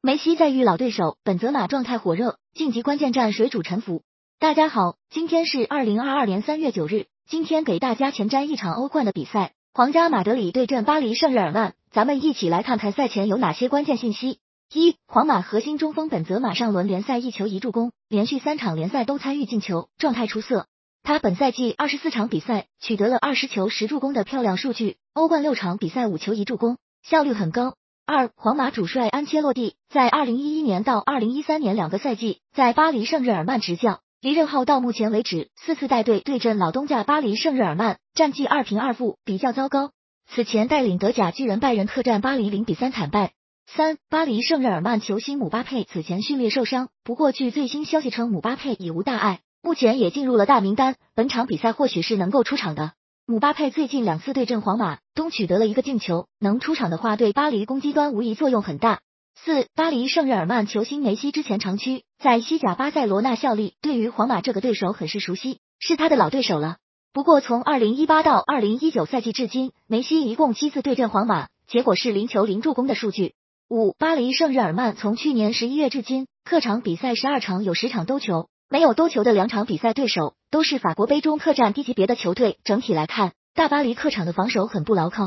梅西在遇老对手本泽马状态火热，晋级关键战水煮沉浮。大家好，今天是二零二二年三月九日，今天给大家前瞻一场欧冠的比赛，皇家马德里对阵巴黎圣日耳曼，咱们一起来看看赛前有哪些关键信息。一、皇马核心中锋本泽马上轮联赛一球一助攻，连续三场联赛都参与进球，状态出色。他本赛季二十四场比赛取得了二十球十助攻的漂亮数据，欧冠六场比赛五球一助攻，效率很高。二，皇马主帅安切洛蒂在二零一一年到二零一三年两个赛季在巴黎圣日耳曼执教，离任后到目前为止四次带队对阵老东家巴黎圣日耳曼，战绩二平二负，比较糟糕。此前带领德甲巨人拜仁客战巴黎零比三惨败。三，巴黎圣日耳曼球星姆巴佩此前训练受伤，不过据最新消息称姆巴佩已无大碍，目前也进入了大名单，本场比赛或许是能够出场的。姆巴佩最近两次对阵皇马都取得了一个进球，能出场的话对巴黎攻击端无疑作用很大。四，巴黎圣日耳曼球星梅西之前长期在西甲巴塞罗那效力，对于皇马这个对手很是熟悉，是他的老对手了。不过从二零一八到二零一九赛季至今，梅西一共七次对阵皇马，结果是零球零助攻的数据。五，巴黎圣日耳曼从去年十一月至今，客场比赛十二场有十场兜球。没有多球的两场比赛，对手都是法国杯中客战低级别的球队。整体来看，大巴黎客场的防守很不牢靠，